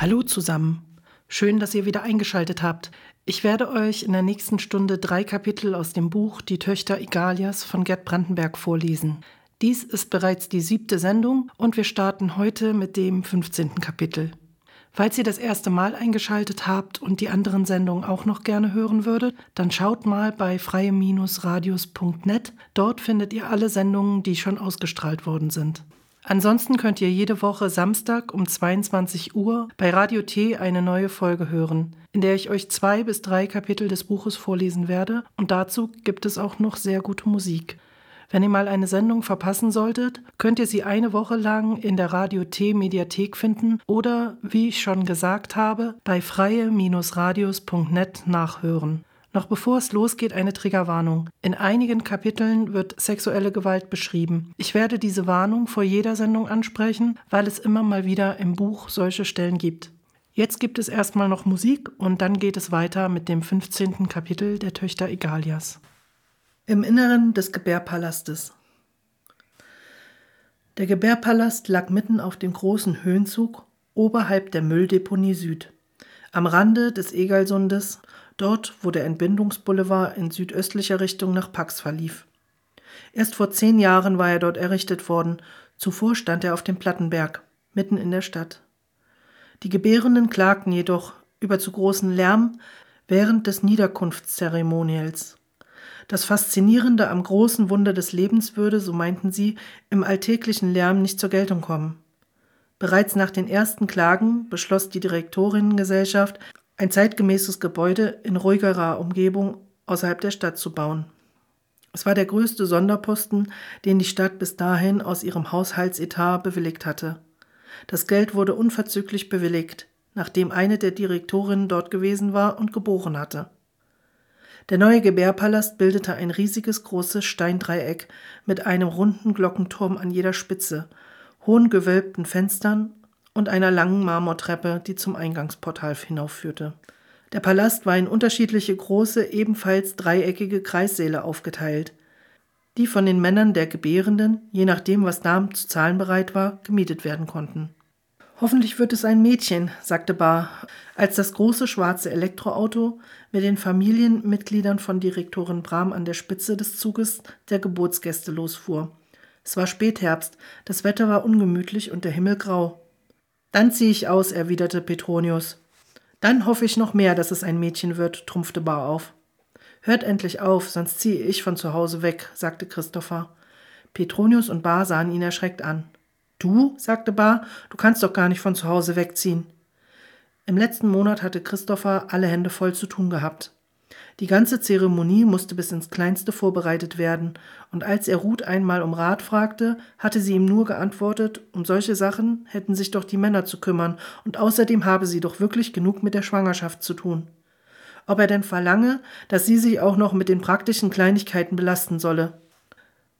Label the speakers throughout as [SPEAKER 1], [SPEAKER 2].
[SPEAKER 1] Hallo zusammen. Schön, dass ihr wieder eingeschaltet habt. Ich werde euch in der nächsten Stunde drei Kapitel aus dem Buch Die Töchter Igalias von Gerd Brandenberg vorlesen. Dies ist bereits die siebte Sendung und wir starten heute mit dem 15. Kapitel. Falls ihr das erste Mal eingeschaltet habt und die anderen Sendungen auch noch gerne hören würdet, dann schaut mal bei freie-radios.net. Dort findet ihr alle Sendungen, die schon ausgestrahlt worden sind. Ansonsten könnt ihr jede Woche Samstag um 22 Uhr bei Radio T eine neue Folge hören, in der ich euch zwei bis drei Kapitel des Buches vorlesen werde und dazu gibt es auch noch sehr gute Musik. Wenn ihr mal eine Sendung verpassen solltet, könnt ihr sie eine Woche lang in der Radio T Mediathek finden oder, wie ich schon gesagt habe, bei freie-radios.net nachhören. Noch bevor es losgeht, eine Triggerwarnung. In einigen Kapiteln wird sexuelle Gewalt beschrieben. Ich werde diese Warnung vor jeder Sendung ansprechen, weil es immer mal wieder im Buch solche Stellen gibt. Jetzt gibt es erstmal noch Musik und dann geht es weiter mit dem 15. Kapitel der Töchter Egalias. Im Inneren des Gebärpalastes. Der Gebärpalast lag mitten auf dem großen Höhenzug oberhalb der Mülldeponie Süd, am Rande des Egalsundes dort wo der Entbindungsboulevard in südöstlicher Richtung nach Pax verlief. Erst vor zehn Jahren war er dort errichtet worden, zuvor stand er auf dem Plattenberg, mitten in der Stadt. Die Gebärenden klagten jedoch über zu großen Lärm während des Niederkunftszeremonials. Das Faszinierende am großen Wunder des Lebens würde, so meinten sie, im alltäglichen Lärm nicht zur Geltung kommen. Bereits nach den ersten Klagen beschloss die Direktorinnengesellschaft, ein zeitgemäßes Gebäude in ruhigerer Umgebung außerhalb der Stadt zu bauen. Es war der größte Sonderposten, den die Stadt bis dahin aus ihrem Haushaltsetat bewilligt hatte. Das Geld wurde unverzüglich bewilligt, nachdem eine der Direktorinnen dort gewesen war und geboren hatte. Der neue Gebärpalast bildete ein riesiges großes Steindreieck mit einem runden Glockenturm an jeder Spitze, hohen gewölbten Fenstern und einer langen Marmortreppe, die zum Eingangsportal hinaufführte. Der Palast war in unterschiedliche große, ebenfalls dreieckige Kreissäle aufgeteilt, die von den Männern der Gebärenden, je nachdem, was Damen zu zahlen bereit war, gemietet werden konnten. Hoffentlich wird es ein Mädchen, sagte Bar, als das große schwarze Elektroauto mit den Familienmitgliedern von Direktorin Bram an der Spitze des Zuges der Geburtsgäste losfuhr. Es war Spätherbst, das Wetter war ungemütlich und der Himmel grau. Dann ziehe ich aus, erwiderte Petronius. Dann hoffe ich noch mehr, dass es ein Mädchen wird, trumpfte Bar auf. Hört endlich auf, sonst ziehe ich von zu Hause weg, sagte Christopher. Petronius und Bar sahen ihn erschreckt an. Du, sagte Bar, du kannst doch gar nicht von zu Hause wegziehen. Im letzten Monat hatte Christopher alle Hände voll zu tun gehabt. Die ganze Zeremonie musste bis ins Kleinste vorbereitet werden, und als er Ruth einmal um Rat fragte, hatte sie ihm nur geantwortet, um solche Sachen hätten sich doch die Männer zu kümmern, und außerdem habe sie doch wirklich genug mit der Schwangerschaft zu tun. Ob er denn verlange, dass sie sich auch noch mit den praktischen Kleinigkeiten belasten solle.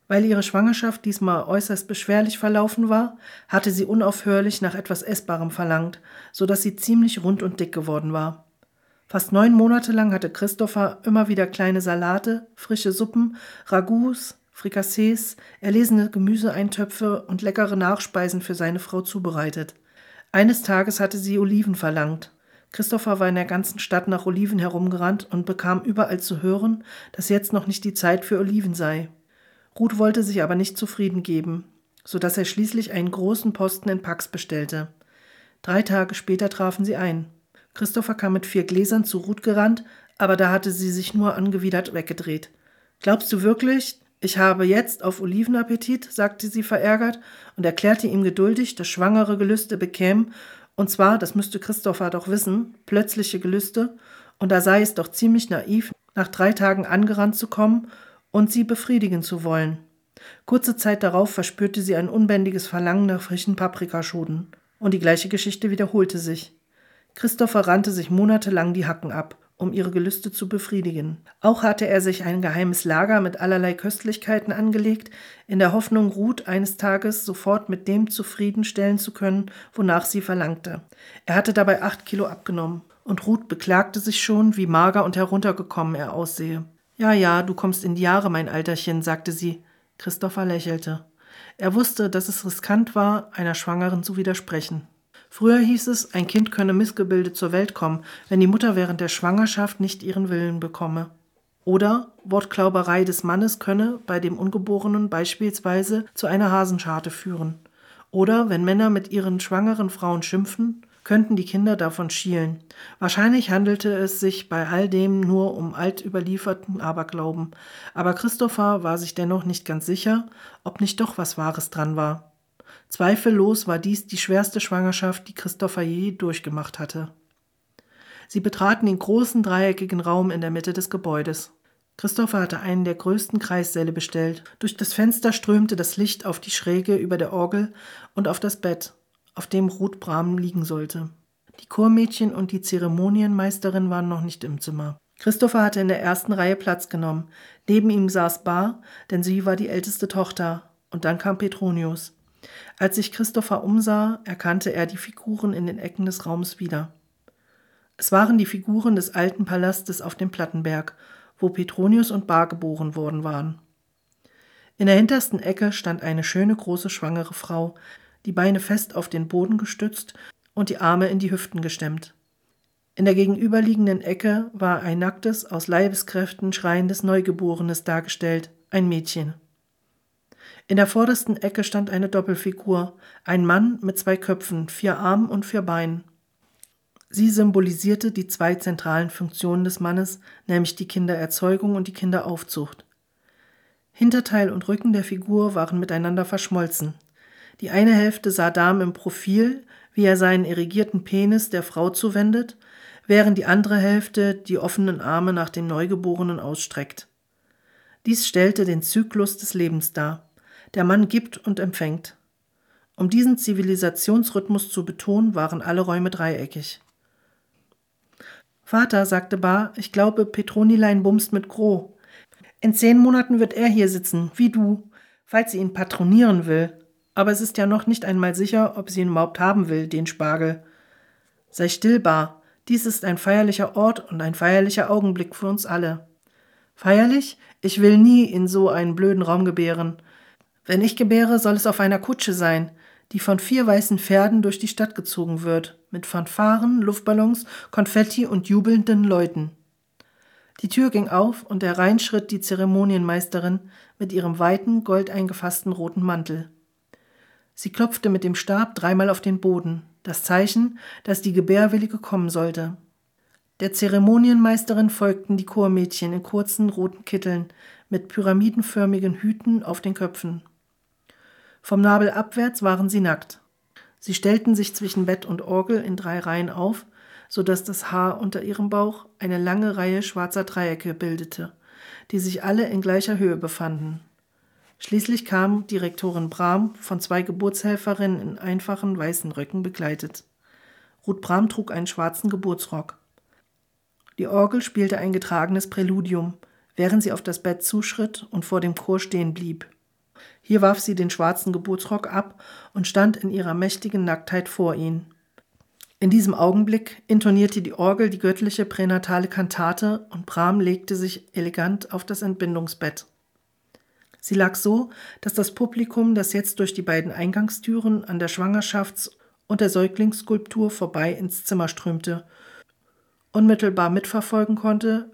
[SPEAKER 1] Weil ihre Schwangerschaft diesmal äußerst beschwerlich verlaufen war, hatte sie unaufhörlich nach etwas Essbarem verlangt, so dass sie ziemlich rund und dick geworden war. Fast neun Monate lang hatte Christopher immer wieder kleine Salate, frische Suppen, Ragouts, Frikassees, erlesene Gemüseeintöpfe und leckere Nachspeisen für seine Frau zubereitet. Eines Tages hatte sie Oliven verlangt. Christopher war in der ganzen Stadt nach Oliven herumgerannt und bekam überall zu hören, dass jetzt noch nicht die Zeit für Oliven sei. Ruth wollte sich aber nicht zufrieden geben, so dass er schließlich einen großen Posten in Pax bestellte. Drei Tage später trafen sie ein. Christopher kam mit vier Gläsern zu Ruth gerannt, aber da hatte sie sich nur angewidert weggedreht. Glaubst du wirklich, ich habe jetzt auf Olivenappetit? sagte sie verärgert und erklärte ihm geduldig, dass schwangere Gelüste bekämen, und zwar, das müsste Christopher doch wissen, plötzliche Gelüste, und da sei es doch ziemlich naiv, nach drei Tagen angerannt zu kommen und sie befriedigen zu wollen. Kurze Zeit darauf verspürte sie ein unbändiges Verlangen nach frischen Paprikaschoten, und die gleiche Geschichte wiederholte sich. Christopher rannte sich monatelang die Hacken ab, um ihre Gelüste zu befriedigen. Auch hatte er sich ein geheimes Lager mit allerlei Köstlichkeiten angelegt, in der Hoffnung, Ruth eines Tages sofort mit dem zufriedenstellen zu können, wonach sie verlangte. Er hatte dabei acht Kilo abgenommen, und Ruth beklagte sich schon, wie mager und heruntergekommen er aussehe. Ja, ja, du kommst in die Jahre, mein Alterchen, sagte sie. Christopher lächelte. Er wusste, dass es riskant war, einer Schwangeren zu widersprechen. Früher hieß es, ein Kind könne missgebildet zur Welt kommen, wenn die Mutter während der Schwangerschaft nicht ihren Willen bekomme. Oder Wortklauberei des Mannes könne bei dem Ungeborenen beispielsweise zu einer Hasenscharte führen. Oder wenn Männer mit ihren schwangeren Frauen schimpfen, könnten die Kinder davon schielen. Wahrscheinlich handelte es sich bei all dem nur um altüberlieferten Aberglauben, aber Christopher war sich dennoch nicht ganz sicher, ob nicht doch was Wahres dran war. Zweifellos war dies die schwerste Schwangerschaft, die Christopher je durchgemacht hatte. Sie betraten den großen dreieckigen Raum in der Mitte des Gebäudes. Christopher hatte einen der größten Kreissäle bestellt. Durch das Fenster strömte das Licht auf die Schräge über der Orgel und auf das Bett, auf dem Ruth Brahm liegen sollte. Die Chormädchen und die Zeremonienmeisterin waren noch nicht im Zimmer. Christopher hatte in der ersten Reihe Platz genommen. Neben ihm saß Bar, denn sie war die älteste Tochter. Und dann kam Petronius. Als sich Christopher umsah, erkannte er die Figuren in den Ecken des Raums wieder. Es waren die Figuren des alten Palastes auf dem Plattenberg, wo Petronius und Bar geboren worden waren. In der hintersten Ecke stand eine schöne große schwangere Frau, die Beine fest auf den Boden gestützt und die Arme in die Hüften gestemmt. In der gegenüberliegenden Ecke war ein nacktes, aus Leibeskräften schreiendes Neugeborenes dargestellt, ein Mädchen. In der vordersten Ecke stand eine Doppelfigur, ein Mann mit zwei Köpfen, vier Armen und vier Beinen. Sie symbolisierte die zwei zentralen Funktionen des Mannes, nämlich die Kindererzeugung und die Kinderaufzucht. Hinterteil und Rücken der Figur waren miteinander verschmolzen. Die eine Hälfte sah Darm im Profil, wie er seinen irrigierten Penis der Frau zuwendet, während die andere Hälfte die offenen Arme nach dem Neugeborenen ausstreckt. Dies stellte den Zyklus des Lebens dar. Der Mann gibt und empfängt. Um diesen Zivilisationsrhythmus zu betonen, waren alle Räume dreieckig. Vater, sagte Bar, ich glaube, Petronilein bumst mit Gro. In zehn Monaten wird er hier sitzen, wie du, falls sie ihn patronieren will. Aber es ist ja noch nicht einmal sicher, ob sie ihn überhaupt haben will, den Spargel. Sei still, Bar. Dies ist ein feierlicher Ort und ein feierlicher Augenblick für uns alle. Feierlich? Ich will nie in so einen blöden Raum gebären. Wenn ich gebäre, soll es auf einer Kutsche sein, die von vier weißen Pferden durch die Stadt gezogen wird, mit Fanfaren, Luftballons, Konfetti und jubelnden Leuten. Die Tür ging auf und hereinschritt die Zeremonienmeisterin mit ihrem weiten, goldeingefassten roten Mantel. Sie klopfte mit dem Stab dreimal auf den Boden, das Zeichen, dass die Gebärwillige kommen sollte. Der Zeremonienmeisterin folgten die Chormädchen in kurzen roten Kitteln mit pyramidenförmigen Hüten auf den Köpfen. Vom Nabel abwärts waren sie nackt. Sie stellten sich zwischen Bett und Orgel in drei Reihen auf, so dass das Haar unter ihrem Bauch eine lange Reihe schwarzer Dreiecke bildete, die sich alle in gleicher Höhe befanden. Schließlich kam Direktorin Brahm von zwei Geburtshelferinnen in einfachen weißen Röcken begleitet. Ruth Brahm trug einen schwarzen Geburtsrock. Die Orgel spielte ein getragenes Präludium, während sie auf das Bett zuschritt und vor dem Chor stehen blieb. Hier warf sie den schwarzen Geburtsrock ab und stand in ihrer mächtigen Nacktheit vor ihn. In diesem Augenblick intonierte die Orgel die göttliche pränatale Kantate und Bram legte sich elegant auf das Entbindungsbett. Sie lag so, dass das Publikum, das jetzt durch die beiden Eingangstüren an der Schwangerschafts- und der Säuglingsskulptur vorbei ins Zimmer strömte, unmittelbar mitverfolgen konnte,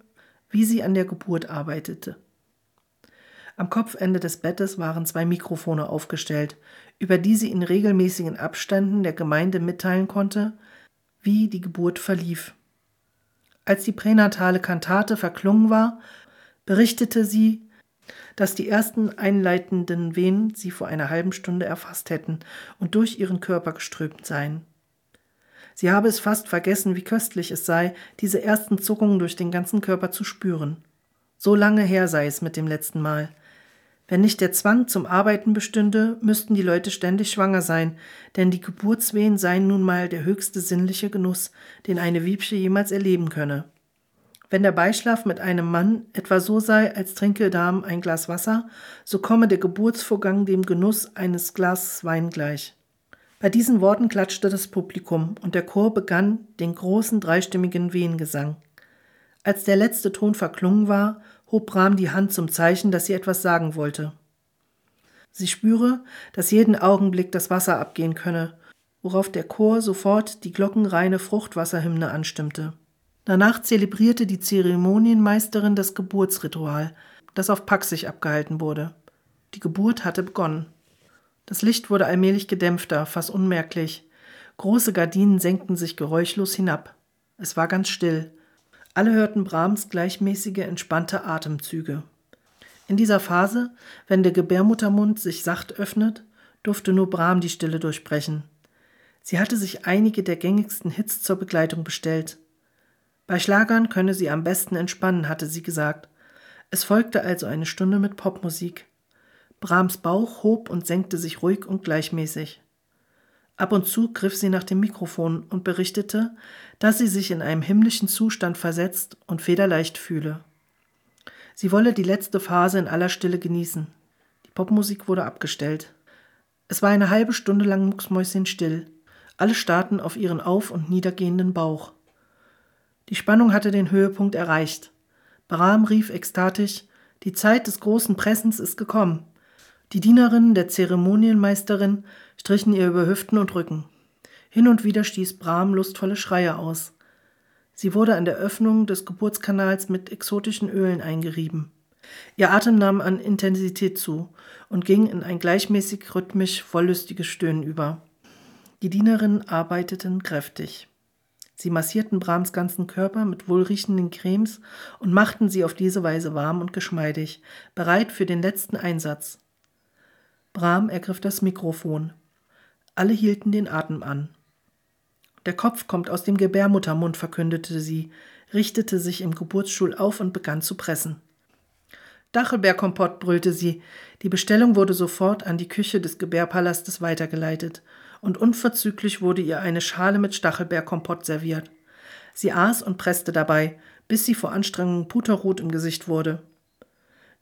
[SPEAKER 1] wie sie an der Geburt arbeitete. Am Kopfende des Bettes waren zwei Mikrofone aufgestellt, über die sie in regelmäßigen Abständen der Gemeinde mitteilen konnte, wie die Geburt verlief. Als die pränatale Kantate verklungen war, berichtete sie, dass die ersten einleitenden Wehen sie vor einer halben Stunde erfasst hätten und durch ihren Körper geströmt seien. Sie habe es fast vergessen, wie köstlich es sei, diese ersten Zuckungen durch den ganzen Körper zu spüren. So lange her sei es mit dem letzten Mal. Wenn nicht der Zwang zum Arbeiten bestünde, müssten die Leute ständig schwanger sein, denn die Geburtswehen seien nun mal der höchste sinnliche Genuss, den eine Wiebsche jemals erleben könne. Wenn der Beischlaf mit einem Mann etwa so sei, als trinke Darm ein Glas Wasser, so komme der Geburtsvorgang dem Genuss eines Glases Wein gleich. Bei diesen Worten klatschte das Publikum und der Chor begann den großen dreistimmigen Wehengesang. Als der letzte Ton verklungen war, hob Bram die Hand zum Zeichen, dass sie etwas sagen wollte. Sie spüre, dass jeden Augenblick das Wasser abgehen könne, worauf der Chor sofort die glockenreine Fruchtwasserhymne anstimmte. Danach zelebrierte die Zeremonienmeisterin das Geburtsritual, das auf Paxig abgehalten wurde. Die Geburt hatte begonnen. Das Licht wurde allmählich gedämpfter, fast unmerklich. Große Gardinen senkten sich geräuschlos hinab. Es war ganz still. Alle hörten Brahms gleichmäßige, entspannte Atemzüge. In dieser Phase, wenn der Gebärmuttermund sich sacht öffnet, durfte nur Brahm die Stille durchbrechen. Sie hatte sich einige der gängigsten Hits zur Begleitung bestellt. Bei Schlagern könne sie am besten entspannen, hatte sie gesagt. Es folgte also eine Stunde mit Popmusik. Brahms Bauch hob und senkte sich ruhig und gleichmäßig. Ab und zu griff sie nach dem Mikrofon und berichtete, dass sie sich in einem himmlischen Zustand versetzt und federleicht fühle. Sie wolle die letzte Phase in aller Stille genießen. Die Popmusik wurde abgestellt. Es war eine halbe Stunde lang mucksmäuschenstill. Alle starrten auf ihren auf- und niedergehenden Bauch. Die Spannung hatte den Höhepunkt erreicht. Brahm rief ekstatisch: Die Zeit des großen Pressens ist gekommen. Die Dienerinnen der Zeremonienmeisterin strichen ihr über Hüften und Rücken. Hin und wieder stieß Brahm lustvolle Schreie aus. Sie wurde an der Öffnung des Geburtskanals mit exotischen Ölen eingerieben. Ihr Atem nahm an Intensität zu und ging in ein gleichmäßig rhythmisch wollüstiges Stöhnen über. Die Dienerinnen arbeiteten kräftig. Sie massierten Brahms ganzen Körper mit wohlriechenden Cremes und machten sie auf diese Weise warm und geschmeidig, bereit für den letzten Einsatz. Brahm ergriff das Mikrofon. Alle hielten den Atem an. Der Kopf kommt aus dem Gebärmuttermund, verkündete sie, richtete sich im Geburtsstuhl auf und begann zu pressen. Dachelbeerkompott, brüllte sie. Die Bestellung wurde sofort an die Küche des Gebärpalastes weitergeleitet, und unverzüglich wurde ihr eine Schale mit Stachelbeerkompott serviert. Sie aß und presste dabei, bis sie vor Anstrengung puterrot im Gesicht wurde.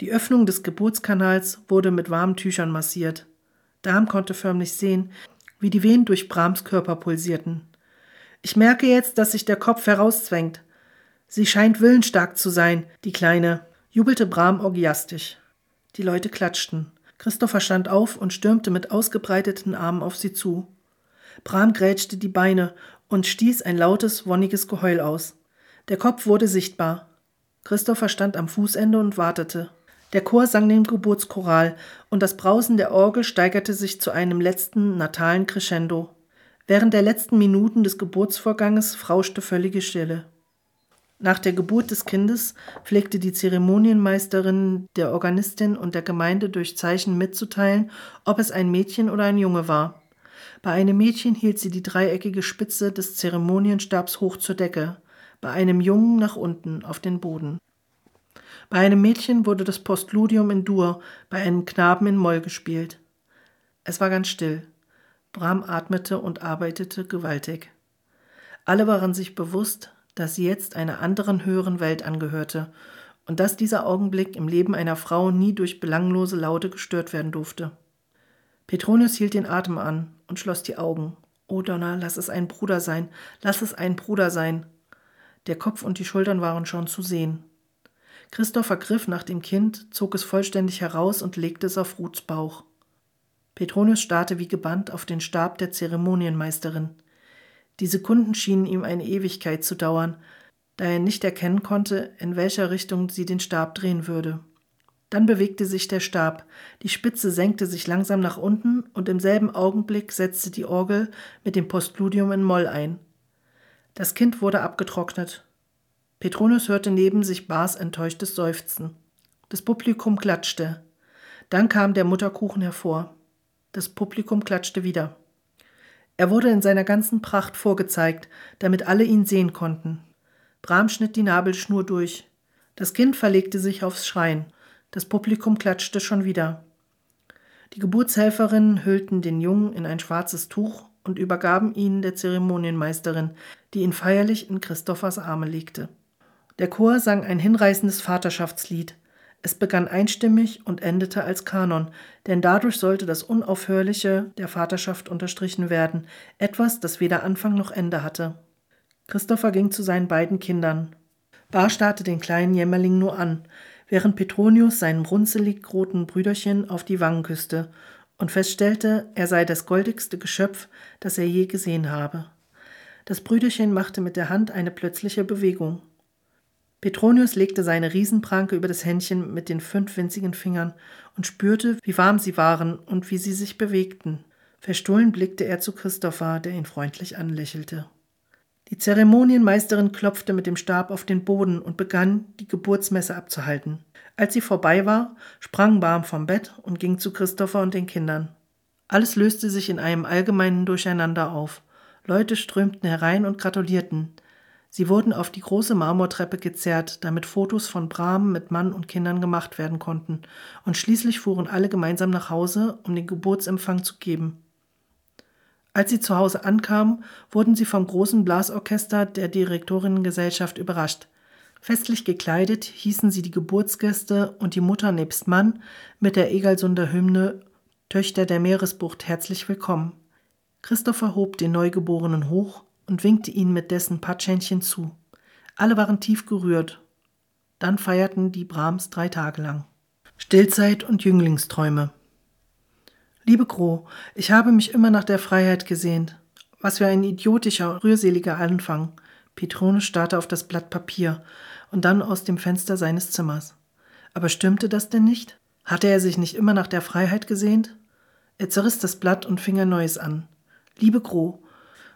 [SPEAKER 1] Die Öffnung des Geburtskanals wurde mit warmen Tüchern massiert. Darm konnte förmlich sehen, wie die Wehen durch Brahms Körper pulsierten. Ich merke jetzt, dass sich der Kopf herauszwängt. Sie scheint willensstark zu sein, die Kleine, jubelte Bram orgiastisch. Die Leute klatschten. Christopher stand auf und stürmte mit ausgebreiteten Armen auf sie zu. Bram grätschte die Beine und stieß ein lautes, wonniges Geheul aus. Der Kopf wurde sichtbar. Christopher stand am Fußende und wartete. Der Chor sang den Geburtschoral und das Brausen der Orgel steigerte sich zu einem letzten natalen Crescendo. Während der letzten Minuten des Geburtsvorganges frauschte völlige Stille. Nach der Geburt des Kindes pflegte die Zeremonienmeisterin der Organistin und der Gemeinde durch Zeichen mitzuteilen, ob es ein Mädchen oder ein Junge war. Bei einem Mädchen hielt sie die dreieckige Spitze des Zeremonienstabs hoch zur Decke, bei einem Jungen nach unten auf den Boden. Bei einem Mädchen wurde das Postludium in Dur, bei einem Knaben in Moll gespielt. Es war ganz still. Bram atmete und arbeitete gewaltig. Alle waren sich bewusst, dass sie jetzt einer anderen höheren Welt angehörte und dass dieser Augenblick im Leben einer Frau nie durch belanglose Laute gestört werden durfte. Petronius hielt den Atem an und schloss die Augen. O Donner, lass es ein Bruder sein, lass es ein Bruder sein. Der Kopf und die Schultern waren schon zu sehen. Christopher griff nach dem Kind, zog es vollständig heraus und legte es auf Ruths Bauch. Petronius starrte wie gebannt auf den Stab der Zeremonienmeisterin. Die Sekunden schienen ihm eine Ewigkeit zu dauern, da er nicht erkennen konnte, in welcher Richtung sie den Stab drehen würde. Dann bewegte sich der Stab, die Spitze senkte sich langsam nach unten und im selben Augenblick setzte die Orgel mit dem Postludium in Moll ein. Das Kind wurde abgetrocknet. Petronius hörte neben sich Bars enttäuschtes Seufzen. Das Publikum klatschte. Dann kam der Mutterkuchen hervor. Das Publikum klatschte wieder. Er wurde in seiner ganzen Pracht vorgezeigt, damit alle ihn sehen konnten. Bram schnitt die Nabelschnur durch. Das Kind verlegte sich aufs Schrein. Das Publikum klatschte schon wieder. Die Geburtshelferinnen hüllten den Jungen in ein schwarzes Tuch und übergaben ihn der Zeremonienmeisterin, die ihn feierlich in Christophers Arme legte. Der Chor sang ein hinreißendes Vaterschaftslied. Es begann einstimmig und endete als Kanon, denn dadurch sollte das Unaufhörliche der Vaterschaft unterstrichen werden, etwas, das weder Anfang noch Ende hatte. Christopher ging zu seinen beiden Kindern. Bar starrte den kleinen Jämmerling nur an, während Petronius seinem runzelig roten Brüderchen auf die Wangen küsste und feststellte, er sei das goldigste Geschöpf, das er je gesehen habe. Das Brüderchen machte mit der Hand eine plötzliche Bewegung. Petronius legte seine Riesenpranke über das Händchen mit den fünf winzigen Fingern und spürte, wie warm sie waren und wie sie sich bewegten. Verstohlen blickte er zu Christopher, der ihn freundlich anlächelte. Die Zeremonienmeisterin klopfte mit dem Stab auf den Boden und begann, die Geburtsmesse abzuhalten. Als sie vorbei war, sprang Barm vom Bett und ging zu Christopher und den Kindern. Alles löste sich in einem allgemeinen Durcheinander auf. Leute strömten herein und gratulierten. Sie wurden auf die große Marmortreppe gezerrt, damit Fotos von Bram mit Mann und Kindern gemacht werden konnten, und schließlich fuhren alle gemeinsam nach Hause, um den Geburtsempfang zu geben. Als sie zu Hause ankamen, wurden sie vom großen Blasorchester der Direktorinnengesellschaft überrascht. Festlich gekleidet hießen sie die Geburtsgäste und die Mutter nebst Mann mit der Egalsunder Hymne Töchter der Meeresbucht herzlich willkommen. Christopher hob den Neugeborenen hoch und winkte ihnen mit dessen Patschhändchen zu. Alle waren tief gerührt. Dann feierten die Brahms drei Tage lang. Stillzeit und Jünglingsträume. Liebe Gro, ich habe mich immer nach der Freiheit gesehnt. Was für ein idiotischer, rührseliger Anfang. Petrone starrte auf das Blatt Papier und dann aus dem Fenster seines Zimmers. Aber stimmte das denn nicht? Hatte er sich nicht immer nach der Freiheit gesehnt? Er zerriss das Blatt und fing ein neues an. Liebe Gro,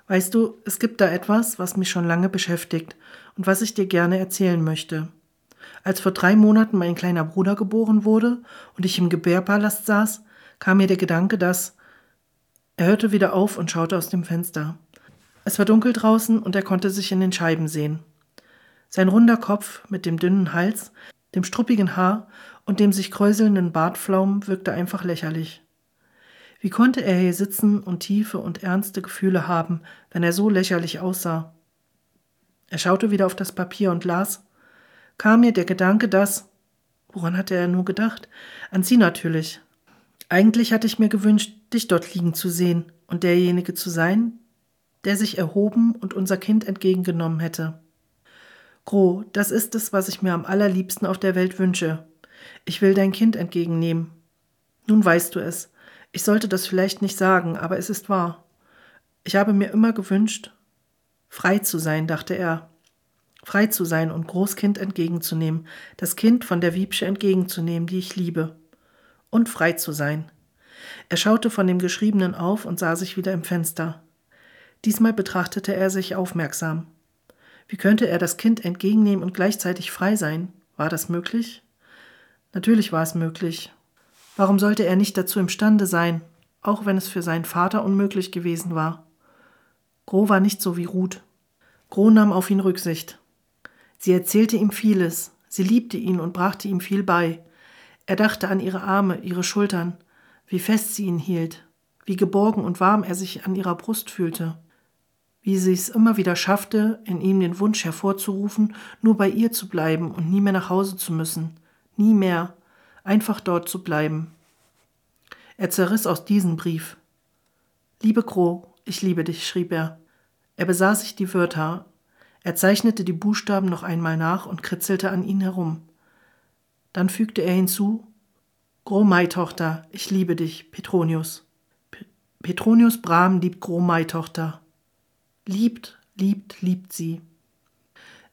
[SPEAKER 1] Weißt du, es gibt da etwas, was mich schon lange beschäftigt und was ich dir gerne erzählen möchte. Als vor drei Monaten mein kleiner Bruder geboren wurde und ich im Gebärpalast saß, kam mir der Gedanke, dass. Er hörte wieder auf und schaute aus dem Fenster. Es war dunkel draußen und er konnte sich in den Scheiben sehen. Sein runder Kopf mit dem dünnen Hals, dem struppigen Haar und dem sich kräuselnden Bartflaum wirkte einfach lächerlich. Wie konnte er hier sitzen und tiefe und ernste Gefühle haben, wenn er so lächerlich aussah? Er schaute wieder auf das Papier und las. Kam mir der Gedanke, dass. Woran hatte er nur gedacht? An sie natürlich. Eigentlich hatte ich mir gewünscht, dich dort liegen zu sehen und derjenige zu sein, der sich erhoben und unser Kind entgegengenommen hätte. Gro, das ist es, was ich mir am allerliebsten auf der Welt wünsche. Ich will dein Kind entgegennehmen. Nun weißt du es. Ich sollte das vielleicht nicht sagen, aber es ist wahr. Ich habe mir immer gewünscht, frei zu sein, dachte er. Frei zu sein und Großkind entgegenzunehmen, das Kind von der Wiebsche entgegenzunehmen, die ich liebe. Und frei zu sein. Er schaute von dem Geschriebenen auf und sah sich wieder im Fenster. Diesmal betrachtete er sich aufmerksam. Wie könnte er das Kind entgegennehmen und gleichzeitig frei sein? War das möglich? Natürlich war es möglich, Warum sollte er nicht dazu imstande sein, auch wenn es für seinen Vater unmöglich gewesen war? Gro war nicht so wie Ruth. Gro nahm auf ihn Rücksicht. Sie erzählte ihm vieles, sie liebte ihn und brachte ihm viel bei. Er dachte an ihre Arme, ihre Schultern, wie fest sie ihn hielt, wie geborgen und warm er sich an ihrer Brust fühlte, wie sie es immer wieder schaffte, in ihm den Wunsch hervorzurufen, nur bei ihr zu bleiben und nie mehr nach Hause zu müssen, nie mehr, einfach dort zu bleiben. Er zerriss aus diesem Brief. Liebe Gro, ich liebe dich, schrieb er. Er besah sich die Wörter. Er zeichnete die Buchstaben noch einmal nach und kritzelte an ihn herum. Dann fügte er hinzu: Gro Mai-Tochter, ich liebe dich, Petronius. P Petronius Bram liebt Gro Mai-Tochter. Liebt, liebt, liebt sie.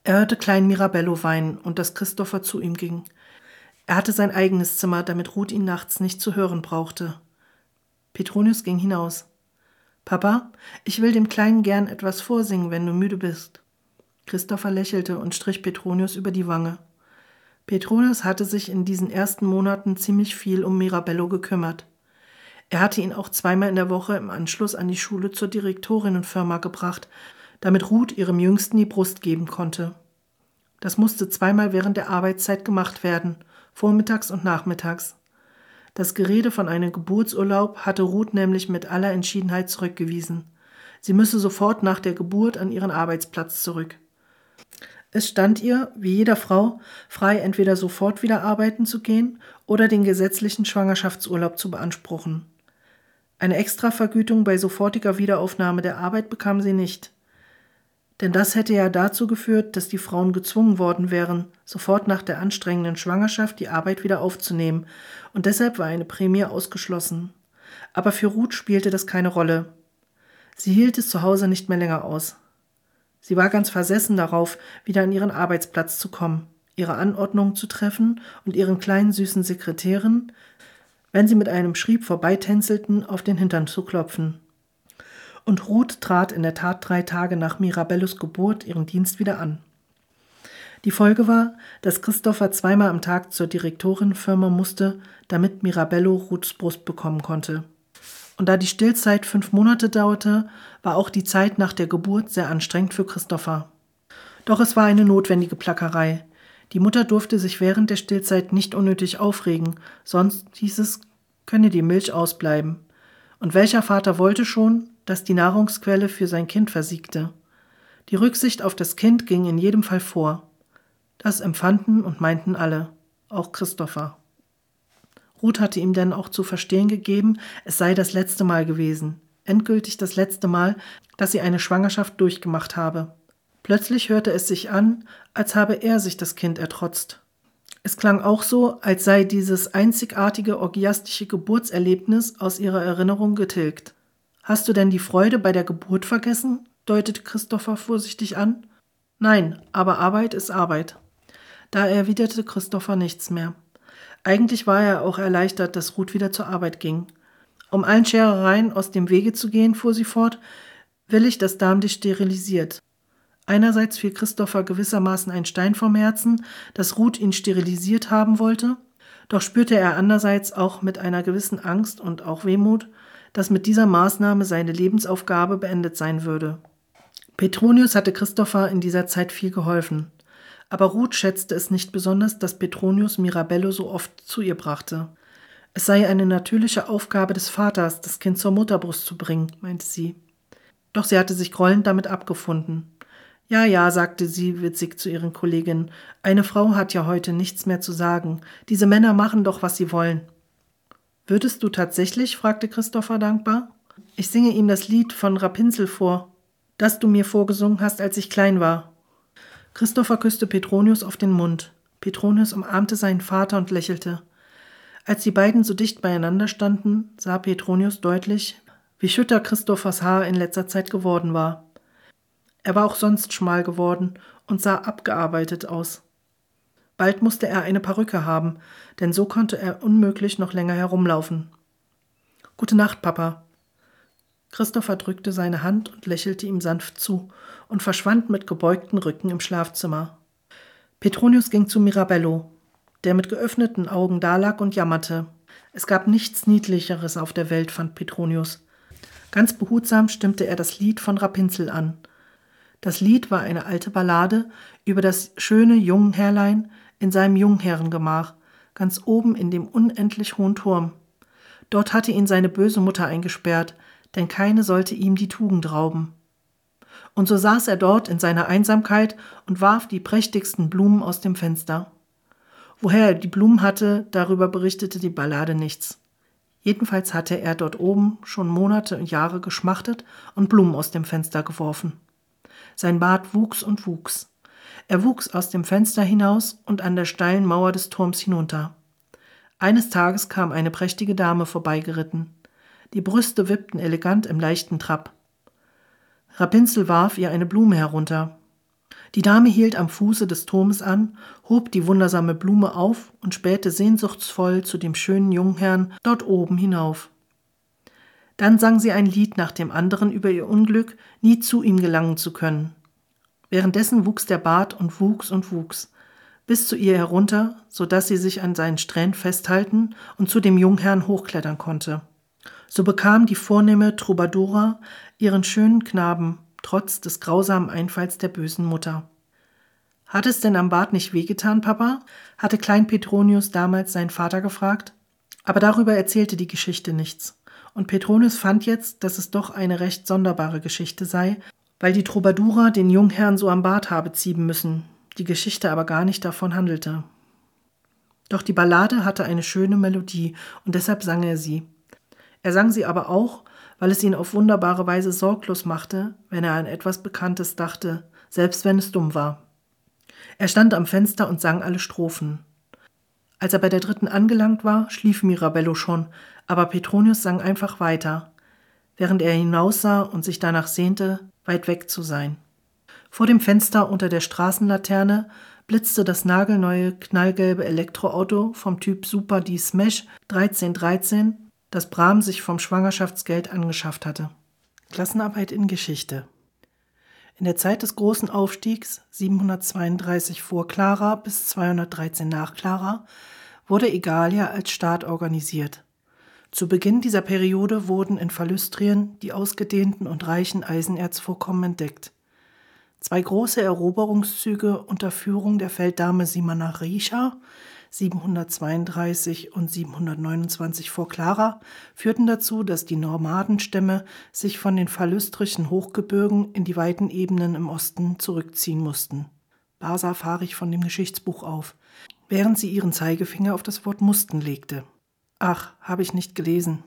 [SPEAKER 1] Er hörte Klein Mirabello weinen und dass Christopher zu ihm ging. Er hatte sein eigenes Zimmer, damit Ruth ihn nachts nicht zu hören brauchte. Petronius ging hinaus. Papa, ich will dem Kleinen gern etwas vorsingen, wenn du müde bist. Christopher lächelte und strich Petronius über die Wange. Petronius hatte sich in diesen ersten Monaten ziemlich viel um Mirabello gekümmert. Er hatte ihn auch zweimal in der Woche im Anschluss an die Schule zur Direktorinnenfirma gebracht, damit Ruth ihrem Jüngsten die Brust geben konnte. Das musste zweimal während der Arbeitszeit gemacht werden, vormittags und nachmittags. Das Gerede von einem Geburtsurlaub hatte Ruth nämlich mit aller Entschiedenheit zurückgewiesen. Sie müsse sofort nach der Geburt an ihren Arbeitsplatz zurück. Es stand ihr, wie jeder Frau, frei, entweder sofort wieder arbeiten zu gehen oder den gesetzlichen Schwangerschaftsurlaub zu beanspruchen. Eine Extravergütung bei sofortiger Wiederaufnahme der Arbeit bekam sie nicht. Denn das hätte ja dazu geführt, dass die Frauen gezwungen worden wären, sofort nach der anstrengenden Schwangerschaft die Arbeit wieder aufzunehmen, und deshalb war eine Prämie ausgeschlossen. aber für Ruth spielte das keine Rolle. Sie hielt es zu Hause nicht mehr länger aus. Sie war ganz versessen darauf, wieder an ihren Arbeitsplatz zu kommen, ihre Anordnungen zu treffen und ihren kleinen süßen Sekretären, wenn sie mit einem Schrieb vorbeitänzelten, auf den Hintern zu klopfen. Und Ruth trat in der Tat drei Tage nach Mirabellos Geburt ihren Dienst wieder an. Die Folge war, dass Christopher zweimal am Tag zur Direktorenfirma musste, damit Mirabello Ruths Brust bekommen konnte. Und da die Stillzeit fünf Monate dauerte, war auch die Zeit nach der Geburt sehr anstrengend für Christopher. Doch es war eine notwendige Plackerei. Die Mutter durfte sich während der Stillzeit nicht unnötig aufregen, sonst hieß es, könne die Milch ausbleiben. Und welcher Vater wollte schon, dass die Nahrungsquelle für sein Kind versiegte? Die Rücksicht auf das Kind ging in jedem Fall vor. Das empfanden und meinten alle, auch Christopher. Ruth hatte ihm denn auch zu verstehen gegeben, es sei das letzte Mal gewesen, endgültig das letzte Mal, dass sie eine Schwangerschaft durchgemacht habe. Plötzlich hörte es sich an, als habe er sich das Kind ertrotzt. Es klang auch so, als sei dieses einzigartige orgiastische Geburtserlebnis aus ihrer Erinnerung getilgt. Hast du denn die Freude bei der Geburt vergessen? deutete Christopher vorsichtig an. Nein, aber Arbeit ist Arbeit. Da erwiderte Christopher nichts mehr. Eigentlich war er auch erleichtert, dass Ruth wieder zur Arbeit ging. Um allen Scherereien aus dem Wege zu gehen, fuhr sie fort, will ich, dass Darm dich sterilisiert. Einerseits fiel Christopher gewissermaßen ein Stein vom Herzen, dass Ruth ihn sterilisiert haben wollte, doch spürte er andererseits auch mit einer gewissen Angst und auch Wehmut, dass mit dieser Maßnahme seine Lebensaufgabe beendet sein würde. Petronius hatte Christopher in dieser Zeit viel geholfen aber Ruth schätzte es nicht besonders, dass Petronius Mirabello so oft zu ihr brachte. Es sei eine natürliche Aufgabe des Vaters, das Kind zur Mutterbrust zu bringen, meinte sie. Doch sie hatte sich grollend damit abgefunden. Ja, ja, sagte sie witzig zu ihren Kolleginnen, eine Frau hat ja heute nichts mehr zu sagen. Diese Männer machen doch, was sie wollen. Würdest du tatsächlich? fragte Christopher dankbar. Ich singe ihm das Lied von Rapunzel vor, das du mir vorgesungen hast, als ich klein war. Christopher küsste Petronius auf den Mund. Petronius umarmte seinen Vater und lächelte. Als die beiden so dicht beieinander standen, sah Petronius deutlich, wie schütter Christophers Haar in letzter Zeit geworden war. Er war auch sonst schmal geworden und sah abgearbeitet aus. Bald musste er eine Perücke haben, denn so konnte er unmöglich noch länger herumlaufen. Gute Nacht, Papa, Christopher drückte seine Hand und lächelte ihm sanft zu und verschwand mit gebeugtem Rücken im Schlafzimmer. Petronius ging zu Mirabello, der mit geöffneten Augen dalag und jammerte. Es gab nichts Niedlicheres auf der Welt, fand Petronius. Ganz behutsam stimmte er das Lied von Rapunzel an. Das Lied war eine alte Ballade über das schöne Jungherrlein in seinem Jungherrengemach, ganz oben in dem unendlich hohen Turm. Dort hatte ihn seine böse Mutter eingesperrt, denn keine sollte ihm die Tugend rauben. Und so saß er dort in seiner Einsamkeit und warf die prächtigsten Blumen aus dem Fenster. Woher er die Blumen hatte, darüber berichtete die Ballade nichts. Jedenfalls hatte er dort oben schon Monate und Jahre geschmachtet und Blumen aus dem Fenster geworfen. Sein Bart wuchs und wuchs. Er wuchs aus dem Fenster hinaus und an der steilen Mauer des Turms hinunter. Eines Tages kam eine prächtige Dame vorbeigeritten. Die Brüste wippten elegant im leichten Trab. Rapunzel warf ihr eine Blume herunter. Die Dame hielt am Fuße des Turmes an, hob die wundersame Blume auf und spähte sehnsuchtsvoll zu dem schönen Jungherrn dort oben hinauf. Dann sang sie ein Lied nach dem anderen über ihr Unglück, nie zu ihm gelangen zu können. Währenddessen wuchs der Bart und wuchs und wuchs, bis zu ihr herunter, so dass sie sich an seinen Strähnen festhalten und zu dem Jungherrn hochklettern konnte. So bekam die vornehme Troubadoura ihren schönen Knaben, trotz des grausamen Einfalls der bösen Mutter. Hat es denn am Bart nicht wehgetan, Papa? hatte Klein Petronius damals seinen Vater gefragt. Aber darüber erzählte die Geschichte nichts. Und Petronius fand jetzt, dass es doch eine recht sonderbare Geschichte sei, weil die Troubadoura den Jungherrn so am Bart habe ziehen müssen, die Geschichte aber gar nicht davon handelte. Doch die Ballade hatte eine schöne Melodie, und deshalb sang er sie. Er sang sie aber auch, weil es ihn auf wunderbare Weise sorglos machte, wenn er an etwas Bekanntes dachte, selbst wenn es dumm war. Er stand am Fenster und sang alle Strophen. Als er bei der dritten angelangt war, schlief Mirabello schon, aber Petronius sang einfach weiter, während er hinaussah und sich danach sehnte, weit weg zu sein. Vor dem Fenster unter der Straßenlaterne blitzte das nagelneue knallgelbe Elektroauto vom Typ Super D Smash 1313, das Bram sich vom Schwangerschaftsgeld angeschafft hatte. Klassenarbeit in Geschichte. In der Zeit des großen Aufstiegs 732 vor Clara bis 213 nach Clara wurde Egalia als Staat organisiert. Zu Beginn dieser Periode wurden in Phallüstrien die ausgedehnten und reichen Eisenerzvorkommen entdeckt. Zwei große Eroberungszüge unter Führung der Felddame Simana Richa 732 und 729 vor Clara führten dazu, dass die Nomadenstämme sich von den phallüstrischen Hochgebirgen in die weiten Ebenen im Osten zurückziehen mussten. Basa fahre ich von dem Geschichtsbuch auf, während sie ihren Zeigefinger auf das Wort mussten legte. Ach, habe ich nicht gelesen.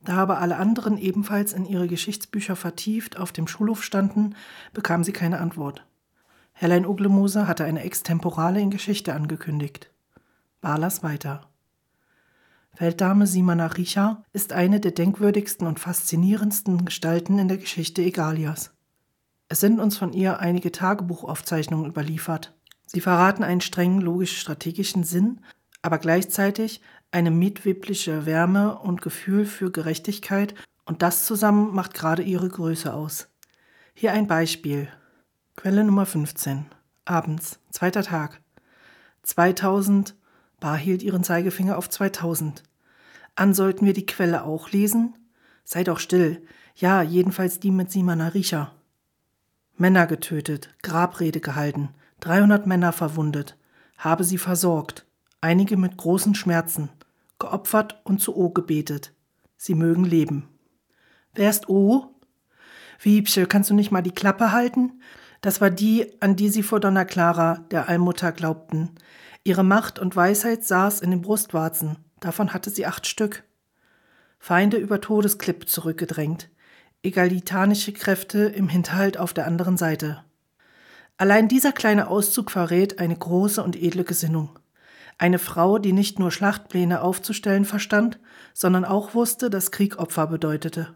[SPEAKER 1] Da aber alle anderen ebenfalls in ihre Geschichtsbücher vertieft auf dem Schulhof standen, bekam sie keine Antwort. Herrlein Uglemoser hatte eine Extemporale in Geschichte angekündigt. Barlas weiter. Felddame Simana Richa ist eine der denkwürdigsten und faszinierendsten Gestalten in der Geschichte Egalias. Es sind uns von ihr einige Tagebuchaufzeichnungen überliefert. Sie verraten einen strengen logisch-strategischen Sinn, aber gleichzeitig eine mitwebliche Wärme und Gefühl für Gerechtigkeit und das zusammen macht gerade ihre Größe aus. Hier ein Beispiel. Quelle Nummer 15. Abends, zweiter Tag. 2000. Bar hielt ihren Zeigefinger auf 2000. An sollten wir die Quelle auch lesen? Sei doch still. Ja, jedenfalls die mit Simana Richa. Männer getötet, Grabrede gehalten, 300 Männer verwundet, habe sie versorgt, einige mit großen Schmerzen, geopfert und zu O gebetet. Sie mögen leben. Wer ist O? Wiebsche, kannst du nicht mal die Klappe halten? Das war die, an die sie vor Donna Clara, der Allmutter, glaubten. Ihre Macht und Weisheit saß in den Brustwarzen, davon hatte sie acht Stück. Feinde über Todesklipp zurückgedrängt, egalitanische Kräfte im Hinterhalt auf der anderen Seite. Allein dieser kleine Auszug verrät eine große und edle Gesinnung. Eine Frau, die nicht nur Schlachtpläne aufzustellen verstand, sondern auch wusste, dass Krieg Opfer bedeutete.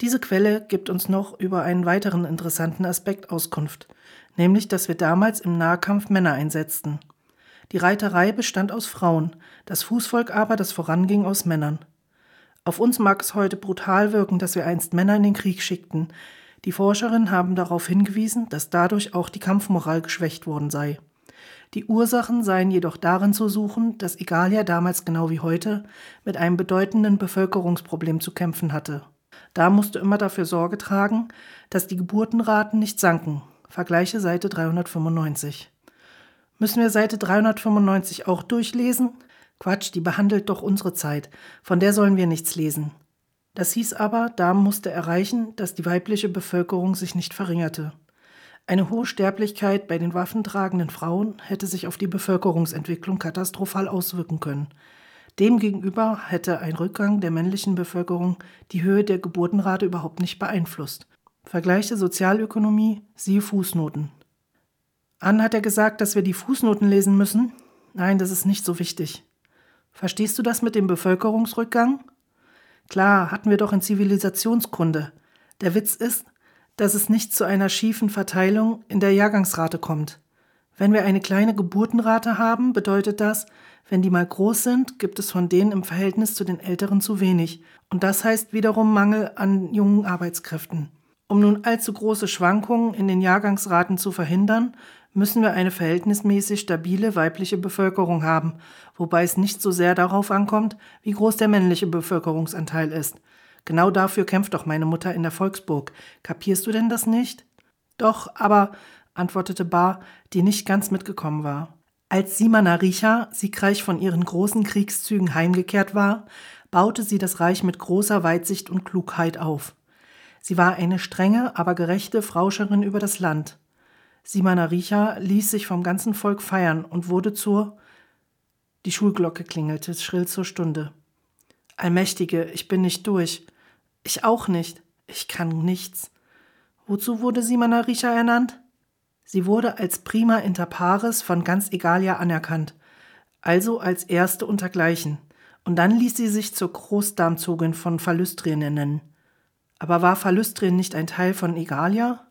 [SPEAKER 1] Diese Quelle gibt uns noch über einen weiteren interessanten Aspekt Auskunft, nämlich dass wir damals im Nahkampf Männer einsetzten. Die Reiterei bestand aus Frauen, das Fußvolk aber, das voranging, aus Männern. Auf uns mag es heute brutal wirken, dass wir einst Männer in den Krieg schickten. Die Forscherinnen haben darauf hingewiesen, dass dadurch auch die Kampfmoral geschwächt worden sei. Die Ursachen seien jedoch darin zu suchen, dass Egalia damals genau wie heute mit einem bedeutenden Bevölkerungsproblem zu kämpfen hatte. Da musste immer dafür Sorge tragen, dass die Geburtenraten nicht sanken. Vergleiche Seite 395. Müssen wir Seite 395 auch durchlesen? Quatsch, die behandelt doch unsere Zeit. Von der sollen wir nichts lesen. Das hieß aber, da musste erreichen, dass die weibliche Bevölkerung sich nicht verringerte. Eine hohe Sterblichkeit bei den waffentragenden Frauen hätte sich auf die Bevölkerungsentwicklung katastrophal auswirken können. Demgegenüber hätte ein Rückgang der männlichen Bevölkerung die Höhe der Geburtenrate überhaupt nicht beeinflusst. Vergleiche Sozialökonomie, siehe Fußnoten. An hat er gesagt, dass wir die Fußnoten lesen müssen? Nein, das ist nicht so wichtig. Verstehst du das mit dem Bevölkerungsrückgang? Klar, hatten wir doch in Zivilisationskunde. Der Witz ist, dass es nicht zu einer schiefen Verteilung in der Jahrgangsrate kommt. Wenn wir eine kleine Geburtenrate haben, bedeutet das, wenn die mal groß sind, gibt es von denen im Verhältnis zu den Älteren zu wenig. Und das heißt wiederum Mangel an jungen Arbeitskräften. Um nun allzu große Schwankungen in den Jahrgangsraten zu verhindern, müssen wir eine verhältnismäßig stabile weibliche Bevölkerung haben, wobei es nicht so sehr darauf ankommt, wie groß der männliche Bevölkerungsanteil ist. Genau dafür kämpft doch meine Mutter in der Volksburg. Kapierst du denn das nicht? Doch, aber, antwortete Bar, die nicht ganz mitgekommen war. Als Simana Richa siegreich von ihren großen Kriegszügen heimgekehrt war, baute sie das Reich mit großer Weitsicht und Klugheit auf. Sie war eine strenge, aber gerechte Frauscherin über das Land. Simana Richa ließ sich vom ganzen Volk feiern und wurde zur Die Schulglocke klingelte schrill zur Stunde. Allmächtige, ich bin nicht durch. Ich auch nicht. Ich kann nichts. Wozu wurde Simona Richa ernannt? Sie wurde als prima inter pares von ganz Egalia anerkannt. also als erste untergleichen, und dann ließ sie sich zur Großdarmzogin von Phallüstrien nennen. Aber war Phallüstrien nicht ein Teil von Egalia?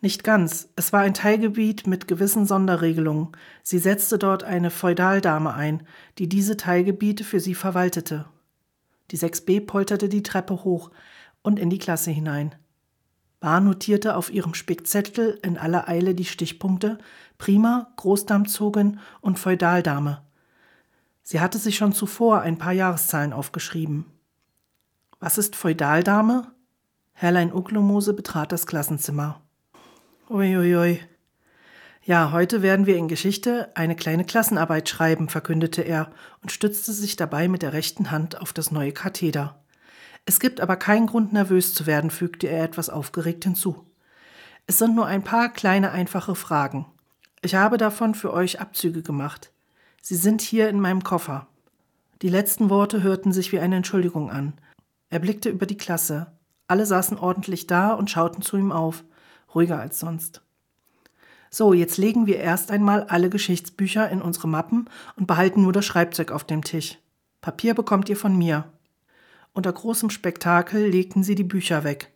[SPEAKER 1] Nicht ganz. Es war ein Teilgebiet mit gewissen Sonderregelungen. Sie setzte dort eine Feudaldame ein, die diese Teilgebiete für sie verwaltete. Die 6b polterte die Treppe hoch und in die Klasse hinein. Bar notierte auf ihrem Spickzettel in aller Eile die Stichpunkte Prima, Großdarmzogin und Feudaldame. Sie hatte sich schon zuvor ein paar Jahreszahlen aufgeschrieben. Was ist Feudaldame? Herrlein Ucklomose betrat das Klassenzimmer. Uiuiui. Ja, heute werden wir in Geschichte eine kleine Klassenarbeit schreiben, verkündete er und stützte sich dabei mit der rechten Hand auf das neue Katheder. Es gibt aber keinen Grund, nervös zu werden, fügte er etwas aufgeregt hinzu. Es sind nur ein paar kleine, einfache Fragen. Ich habe davon für euch Abzüge gemacht. Sie sind hier in meinem Koffer. Die letzten Worte hörten sich wie eine Entschuldigung an. Er blickte über die Klasse. Alle saßen ordentlich da und schauten zu ihm auf ruhiger als sonst. So, jetzt legen wir erst einmal alle Geschichtsbücher in unsere Mappen und behalten nur das Schreibzeug auf dem Tisch. Papier bekommt ihr von mir. Unter großem Spektakel legten sie die Bücher weg.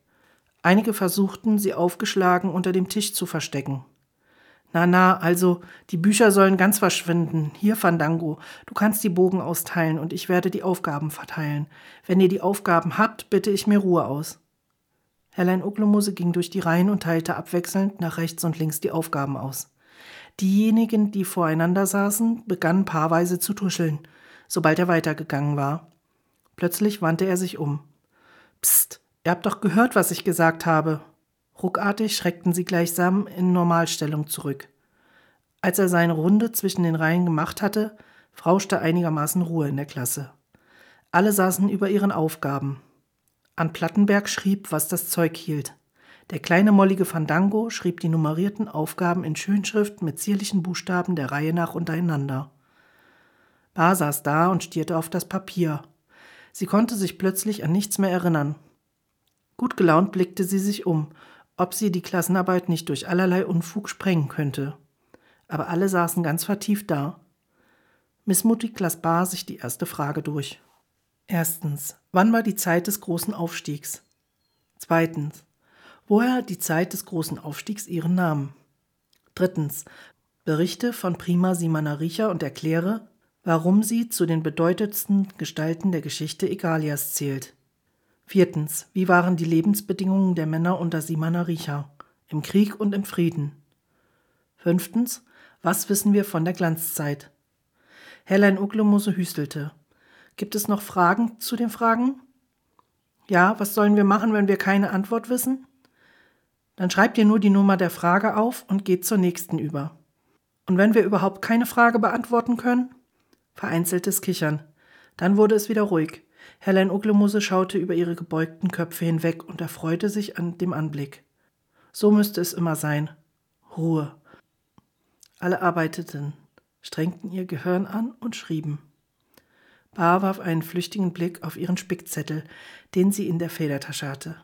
[SPEAKER 1] Einige versuchten, sie aufgeschlagen unter dem Tisch zu verstecken. Na, na, also, die Bücher sollen ganz verschwinden. Hier, Fandango, du kannst die Bogen austeilen und ich werde die Aufgaben verteilen. Wenn ihr die Aufgaben habt, bitte ich mir Ruhe aus. Herrlein Ucklomose ging durch die Reihen und teilte abwechselnd nach rechts und links die Aufgaben aus. Diejenigen, die voreinander saßen, begannen paarweise zu tuscheln, sobald er weitergegangen war. Plötzlich wandte er sich um. Psst, ihr habt doch gehört, was ich gesagt habe. Ruckartig schreckten sie gleichsam in Normalstellung zurück. Als er seine Runde zwischen den Reihen gemacht hatte, frauschte einigermaßen Ruhe in der Klasse. Alle saßen über ihren Aufgaben. An Plattenberg schrieb, was das Zeug hielt. Der kleine mollige Fandango schrieb die nummerierten Aufgaben in Schönschrift mit zierlichen Buchstaben der Reihe nach untereinander. Bar saß da und stierte auf das Papier. Sie konnte sich plötzlich an nichts mehr erinnern. Gut gelaunt blickte sie sich um, ob sie die Klassenarbeit nicht durch allerlei Unfug sprengen könnte. Aber alle saßen ganz vertieft da. Missmutig las Bar sich die erste Frage durch. Erstens, wann war die Zeit des großen Aufstiegs? Zweitens, woher die Zeit des großen Aufstiegs ihren Namen? Drittens, berichte von Prima Simana Richa und erkläre, warum sie zu den bedeutendsten Gestalten der Geschichte Egalias zählt. Viertens, wie waren die Lebensbedingungen der Männer unter Simana Richa, im Krieg und im Frieden? Fünftens, was wissen wir von der Glanzzeit? Herrlein Uglomose hüstelte. Gibt es noch Fragen zu den Fragen? Ja, was sollen wir machen, wenn wir keine Antwort wissen? Dann schreibt ihr nur die Nummer der Frage auf und geht zur nächsten über. Und wenn wir überhaupt keine Frage beantworten können? Vereinzeltes Kichern. Dann wurde es wieder ruhig. Herrlein Uglemuse schaute über ihre gebeugten Köpfe hinweg und erfreute sich an dem Anblick. So müsste es immer sein. Ruhe. Alle arbeiteten, strengten ihr Gehirn an und schrieben. Bar warf einen flüchtigen Blick auf ihren Spickzettel, den sie in der Federtasche hatte.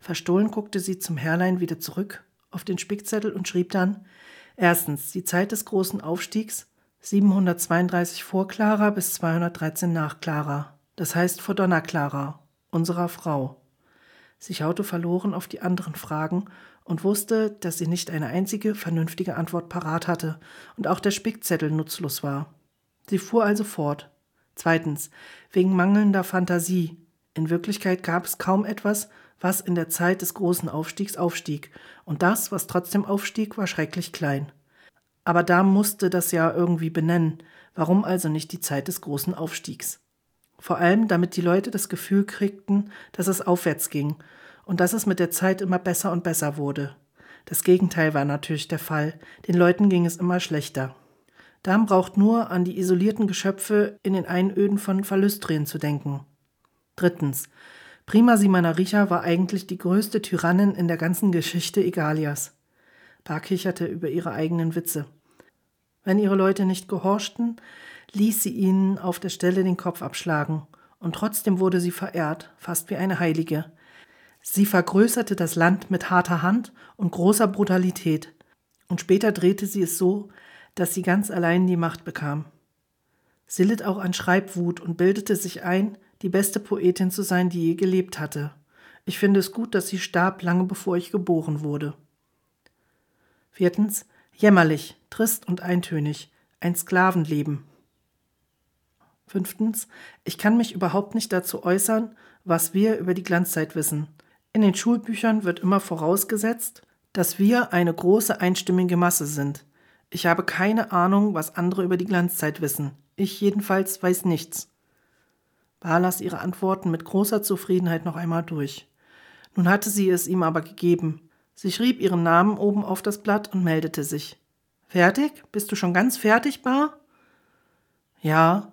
[SPEAKER 1] Verstohlen guckte sie zum Herrlein wieder zurück auf den Spickzettel und schrieb dann Erstens die Zeit des großen Aufstiegs 732 vor Clara bis 213 nach Clara, das heißt vor Donna Clara, unserer Frau. Sie schaute verloren auf die anderen Fragen und wusste, dass sie nicht eine einzige vernünftige Antwort parat hatte und auch der Spickzettel nutzlos war. Sie fuhr also fort. Zweitens, wegen mangelnder Fantasie. In Wirklichkeit gab es kaum etwas, was in der Zeit des großen Aufstiegs aufstieg, und das, was trotzdem aufstieg, war schrecklich klein. Aber da musste das ja irgendwie benennen, warum also nicht die Zeit des großen Aufstiegs? Vor allem, damit die Leute das Gefühl kriegten, dass es aufwärts ging und dass es mit der Zeit immer besser und besser wurde. Das Gegenteil war natürlich der Fall, den Leuten ging es immer schlechter. Darm braucht nur an die isolierten Geschöpfe in den Einöden von Phallüstrien zu denken. Drittens. Prima Simanaricha war eigentlich die größte Tyrannin in der ganzen Geschichte Egalias. Bar kicherte über ihre eigenen Witze. Wenn ihre Leute nicht gehorchten, ließ sie ihnen auf der Stelle den Kopf abschlagen, und trotzdem wurde sie verehrt, fast wie eine Heilige. Sie vergrößerte das Land mit harter Hand und großer Brutalität, und später drehte sie es so, dass sie ganz allein die Macht bekam. Sie litt auch an Schreibwut und bildete sich ein, die beste Poetin zu sein, die je gelebt hatte. Ich finde es gut, dass sie starb, lange bevor ich geboren wurde. Viertens. Jämmerlich, trist und eintönig. Ein Sklavenleben. Fünftens. Ich kann mich überhaupt nicht dazu äußern, was wir über die Glanzzeit wissen. In den Schulbüchern wird immer vorausgesetzt, dass wir eine große einstimmige Masse sind. Ich habe keine Ahnung, was andere über die Glanzzeit wissen. Ich jedenfalls weiß nichts. Bar las ihre Antworten mit großer Zufriedenheit noch einmal durch. Nun hatte sie es ihm aber gegeben. Sie schrieb ihren Namen oben auf das Blatt und meldete sich. Fertig? Bist du schon ganz fertig, Bar? Ja.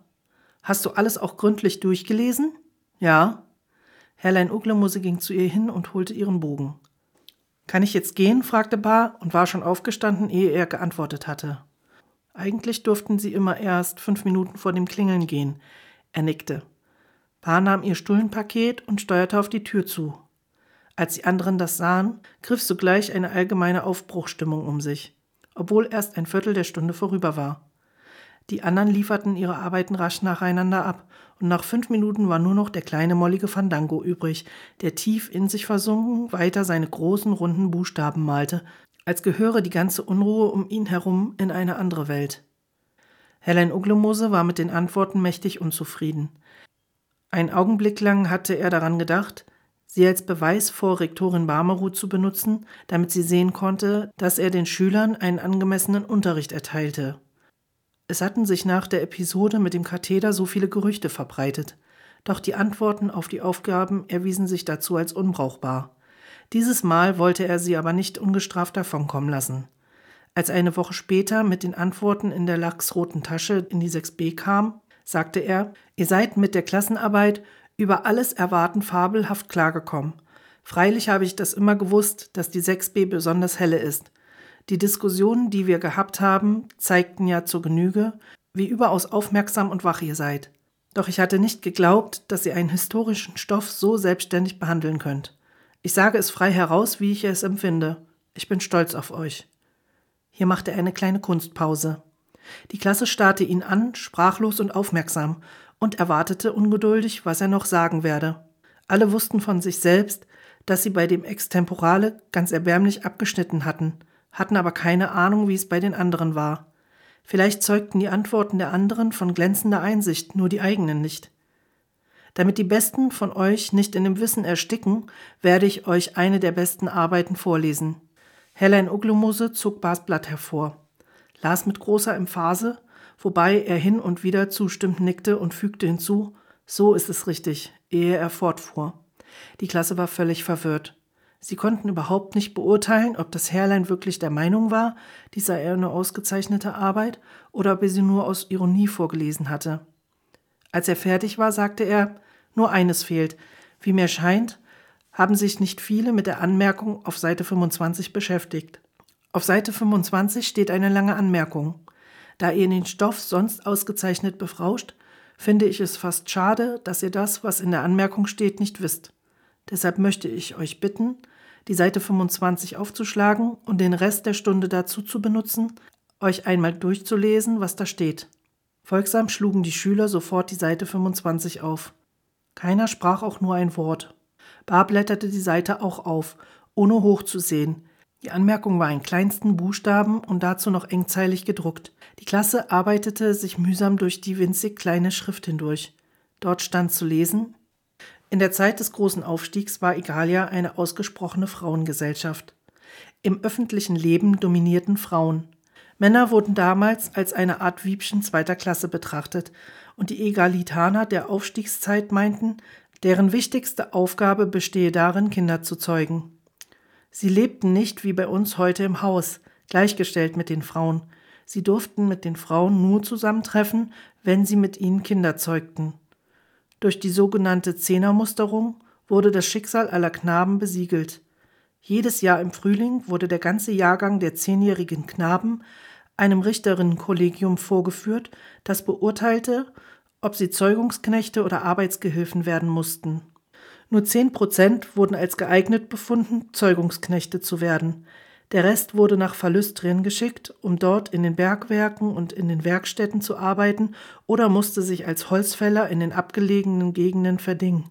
[SPEAKER 1] Hast du alles auch gründlich durchgelesen? Ja. Herrlein Uglemuse ging zu ihr hin und holte ihren Bogen. Kann ich jetzt gehen? fragte Bar und war schon aufgestanden, ehe er geantwortet hatte. Eigentlich durften sie immer erst fünf Minuten vor dem Klingeln gehen. Er nickte. Bar nahm ihr Stullenpaket und steuerte auf die Tür zu. Als die anderen das sahen, griff sogleich eine allgemeine Aufbruchstimmung um sich, obwohl erst ein Viertel der Stunde vorüber war. Die anderen lieferten ihre Arbeiten rasch nacheinander ab, und nach fünf Minuten war nur noch der kleine mollige Fandango übrig, der tief in sich versunken weiter seine großen runden Buchstaben malte, als gehöre die ganze Unruhe um ihn herum in eine andere Welt. Helen Uglemose war mit den Antworten mächtig unzufrieden. Einen Augenblick lang hatte er daran gedacht, sie als Beweis vor Rektorin Barmeroth zu benutzen, damit sie sehen konnte, dass er den Schülern einen angemessenen Unterricht erteilte. Es hatten sich nach der Episode mit dem Katheder so viele Gerüchte verbreitet, doch die Antworten auf die Aufgaben erwiesen sich dazu als unbrauchbar. Dieses Mal wollte er sie aber nicht ungestraft davonkommen lassen. Als eine Woche später mit den Antworten in der lachsroten Tasche in die 6b kam, sagte er, ihr seid mit der Klassenarbeit über alles Erwarten fabelhaft klargekommen. Freilich habe ich das immer gewusst, dass die 6b besonders helle ist. Die Diskussionen, die wir gehabt haben, zeigten ja zur Genüge, wie überaus aufmerksam und wach ihr seid. Doch ich hatte nicht geglaubt, dass ihr einen historischen Stoff so selbstständig behandeln könnt. Ich sage es frei heraus, wie ich es empfinde. Ich bin stolz auf euch. Hier machte er eine kleine Kunstpause. Die Klasse starrte ihn an, sprachlos und aufmerksam, und erwartete ungeduldig, was er noch sagen werde. Alle wussten von sich selbst, dass sie bei dem Extemporale ganz erbärmlich abgeschnitten hatten, hatten aber keine Ahnung, wie es bei den anderen war. Vielleicht zeugten die Antworten der anderen von glänzender Einsicht, nur die eigenen nicht. Damit die Besten von euch nicht in dem Wissen ersticken, werde ich euch eine der besten Arbeiten vorlesen. Helen Uglumose zog Bas Blatt hervor, las mit großer Emphase, wobei er hin und wieder zustimmend nickte und fügte hinzu, so ist es richtig, ehe er fortfuhr. Die Klasse war völlig verwirrt. Sie konnten überhaupt nicht beurteilen, ob das Herrlein wirklich der Meinung war, dies sei eine ausgezeichnete Arbeit, oder ob er sie nur aus Ironie vorgelesen hatte. Als er fertig war, sagte er, nur eines fehlt. Wie mir scheint, haben sich nicht viele mit der Anmerkung auf Seite 25 beschäftigt. Auf Seite 25 steht eine lange Anmerkung. Da ihr den Stoff sonst ausgezeichnet befrauscht, finde ich es fast schade, dass ihr das, was in der Anmerkung steht, nicht wisst. Deshalb möchte ich euch bitten, die Seite 25 aufzuschlagen und den Rest der Stunde dazu zu benutzen, euch einmal durchzulesen, was da steht. Folgsam schlugen die Schüler sofort die Seite 25 auf. Keiner sprach auch nur ein Wort. Bar blätterte die Seite auch auf, ohne hochzusehen. Die Anmerkung war in kleinsten Buchstaben und dazu noch engzeilig gedruckt. Die Klasse arbeitete sich mühsam durch die winzig kleine Schrift hindurch. Dort stand zu lesen in der Zeit des großen Aufstiegs war Igalia eine ausgesprochene Frauengesellschaft. Im öffentlichen Leben dominierten Frauen. Männer wurden damals als eine Art Wiebchen zweiter Klasse betrachtet, und die Egalitaner der Aufstiegszeit meinten, deren wichtigste Aufgabe bestehe darin, Kinder zu zeugen. Sie lebten nicht wie bei uns heute im Haus, gleichgestellt mit den Frauen. Sie durften mit den Frauen nur zusammentreffen, wenn sie mit ihnen Kinder zeugten. Durch die sogenannte Zehnermusterung wurde das Schicksal aller Knaben besiegelt. Jedes Jahr im Frühling wurde der ganze Jahrgang der zehnjährigen Knaben einem Richterinnenkollegium vorgeführt, das beurteilte, ob sie Zeugungsknechte oder Arbeitsgehilfen werden mussten. Nur zehn Prozent wurden als geeignet befunden, Zeugungsknechte zu werden. Der Rest wurde nach Verlüstrien geschickt, um dort in den Bergwerken und in den Werkstätten zu arbeiten oder musste sich als Holzfäller in den abgelegenen Gegenden verdingen.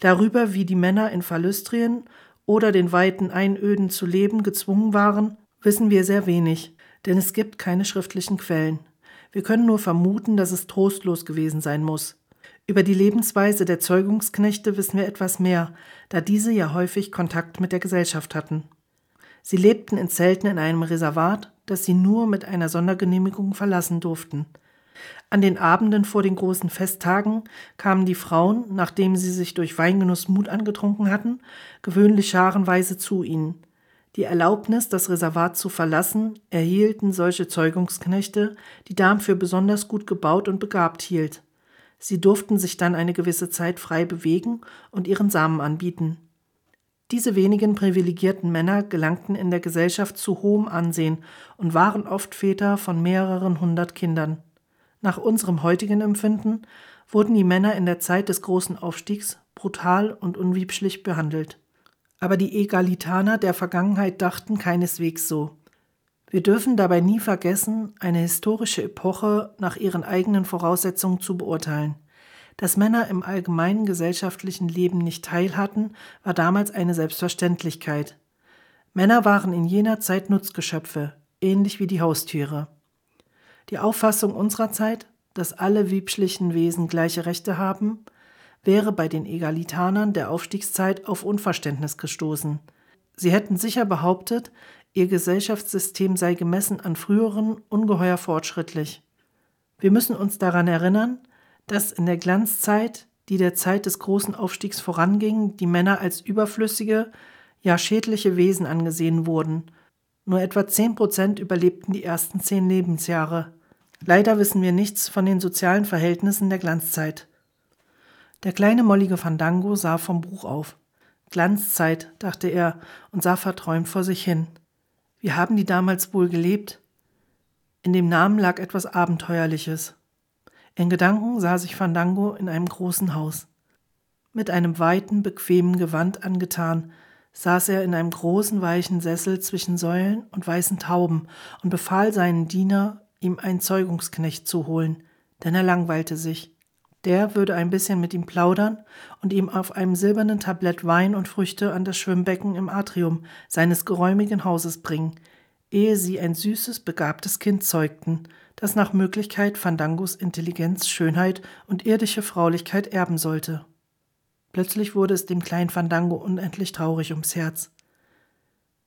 [SPEAKER 1] Darüber, wie die Männer in Verlüstrien oder den weiten Einöden zu leben gezwungen waren, wissen wir sehr wenig, denn es gibt keine schriftlichen Quellen. Wir können nur vermuten, dass es trostlos gewesen sein muss. Über die Lebensweise der Zeugungsknechte wissen wir etwas mehr, da diese ja häufig Kontakt mit der Gesellschaft hatten. Sie lebten in Zelten in einem Reservat, das sie nur mit einer Sondergenehmigung verlassen durften. An den Abenden vor den großen Festtagen kamen die Frauen, nachdem sie sich durch Weingenuss Mut angetrunken hatten, gewöhnlich scharenweise zu ihnen. Die Erlaubnis, das Reservat zu verlassen, erhielten solche Zeugungsknechte, die Darm für besonders gut gebaut und begabt hielt. Sie durften sich dann eine gewisse Zeit frei bewegen und ihren Samen anbieten. Diese wenigen privilegierten Männer gelangten in der Gesellschaft zu hohem Ansehen und waren oft Väter von mehreren hundert Kindern. Nach unserem heutigen Empfinden wurden die Männer in der Zeit des großen Aufstiegs brutal und unwiebschlich behandelt. Aber die Egalitaner der Vergangenheit dachten keineswegs so. Wir dürfen dabei nie vergessen, eine historische Epoche nach ihren eigenen Voraussetzungen zu beurteilen. Dass Männer im allgemeinen gesellschaftlichen Leben nicht teil hatten, war damals eine Selbstverständlichkeit. Männer waren in jener Zeit Nutzgeschöpfe, ähnlich wie die Haustiere. Die Auffassung unserer Zeit, dass alle wiebschlichen Wesen gleiche Rechte haben, wäre bei den Egalitanern der Aufstiegszeit auf Unverständnis gestoßen. Sie hätten sicher behauptet, Ihr Gesellschaftssystem sei gemessen an früheren ungeheuer fortschrittlich. Wir müssen uns daran erinnern, dass in der Glanzzeit, die der Zeit des großen Aufstiegs voranging, die Männer als überflüssige, ja schädliche Wesen angesehen wurden. Nur etwa zehn Prozent überlebten die ersten zehn Lebensjahre. Leider wissen wir nichts von den sozialen Verhältnissen der Glanzzeit. Der kleine mollige Fandango sah vom Buch auf. Glanzzeit, dachte er und sah verträumt vor sich hin. Wie haben die damals wohl gelebt? In dem Namen lag etwas Abenteuerliches. In Gedanken sah sich Fandango in einem großen Haus. Mit einem weiten, bequemen Gewand angetan, saß er in einem großen, weichen Sessel zwischen Säulen und weißen Tauben und befahl seinen Diener, ihm einen Zeugungsknecht zu holen, denn er langweilte sich. Der würde ein bisschen mit ihm plaudern und ihm auf einem silbernen Tablett Wein und Früchte an das Schwimmbecken im Atrium seines geräumigen Hauses bringen, ehe sie ein süßes, begabtes Kind zeugten, das nach Möglichkeit Fandangos Intelligenz, Schönheit und irdische Fraulichkeit erben sollte. Plötzlich wurde es dem kleinen Fandango unendlich traurig ums Herz.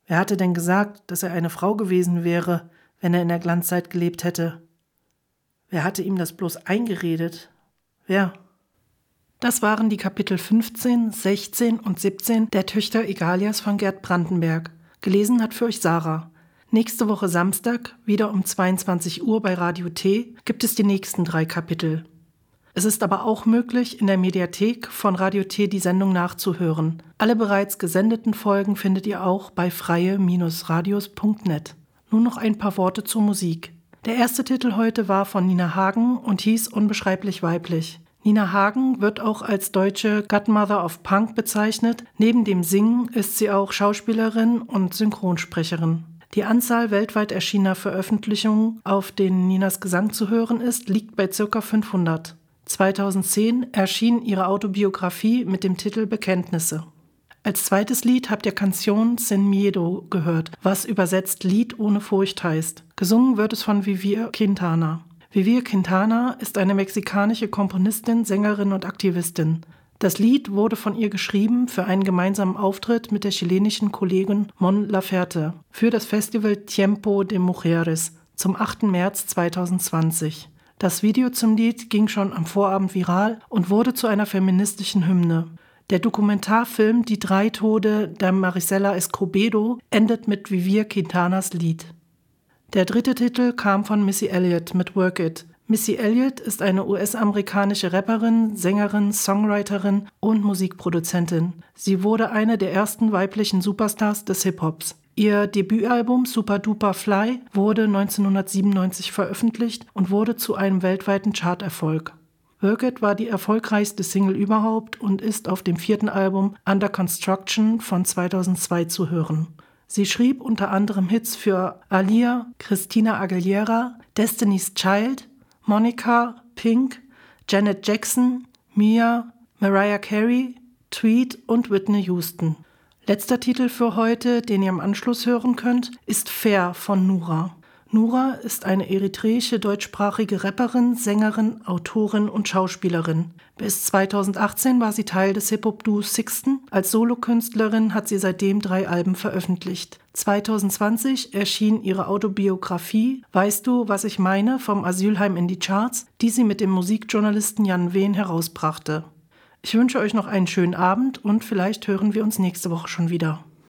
[SPEAKER 1] Wer hatte denn gesagt, dass er eine Frau gewesen wäre, wenn er in der Glanzzeit gelebt hätte? Wer hatte ihm das bloß eingeredet, ja. Das waren die Kapitel 15, 16 und 17 der Töchter Egalias von Gerd Brandenberg. Gelesen hat für euch Sarah. Nächste Woche Samstag, wieder um 22 Uhr bei Radio T, gibt es die nächsten drei Kapitel. Es ist aber auch möglich, in der Mediathek von Radio T die Sendung nachzuhören. Alle bereits gesendeten Folgen findet ihr auch bei freie-radios.net. Nun noch ein paar Worte zur Musik. Der erste Titel heute war von Nina Hagen und hieß Unbeschreiblich weiblich. Nina Hagen wird auch als deutsche Godmother of Punk bezeichnet. Neben dem Singen ist sie auch Schauspielerin und Synchronsprecherin. Die Anzahl weltweit erschienener Veröffentlichungen, auf denen Ninas Gesang zu hören ist, liegt bei ca. 500. 2010 erschien ihre Autobiografie mit dem Titel Bekenntnisse. Als zweites Lied habt ihr Canción Sin Miedo gehört, was übersetzt Lied ohne Furcht heißt. Gesungen wird es von Vivir Quintana. Vivir Quintana ist eine mexikanische Komponistin, Sängerin und Aktivistin. Das Lied wurde von ihr geschrieben für einen gemeinsamen Auftritt mit der chilenischen Kollegin Mon Laferte für das Festival Tiempo de Mujeres zum 8. März 2020. Das Video zum Lied ging schon am Vorabend viral und wurde zu einer feministischen Hymne. Der Dokumentarfilm Die drei Tode der Marisela Escobedo endet mit Vivir Quintanas Lied. Der dritte Titel kam von Missy Elliott mit Work It. Missy Elliott ist eine US-amerikanische Rapperin, Sängerin, Songwriterin und Musikproduzentin. Sie wurde eine der ersten weiblichen Superstars des Hip-Hops. Ihr Debütalbum Super Duper Fly wurde 1997 veröffentlicht und wurde zu einem weltweiten Charterfolg. Work It war die erfolgreichste Single überhaupt und ist auf dem vierten Album Under Construction von 2002 zu hören. Sie schrieb unter anderem Hits für Alia, Christina Aguilera, Destiny's Child, Monica, Pink, Janet Jackson, Mia, Mariah Carey, Tweet und Whitney Houston. Letzter Titel für heute, den ihr im Anschluss hören könnt, ist Fair von Nura. Nura ist eine eritreische deutschsprachige Rapperin, Sängerin, Autorin und Schauspielerin. Bis 2018 war sie Teil des Hip-Hop-Duos Sixten. Als Solokünstlerin hat sie seitdem drei Alben veröffentlicht. 2020 erschien ihre Autobiografie Weißt du, was ich meine? vom Asylheim in die Charts, die sie mit dem Musikjournalisten Jan Wehn herausbrachte. Ich wünsche euch noch einen schönen Abend und vielleicht hören wir uns nächste Woche schon wieder.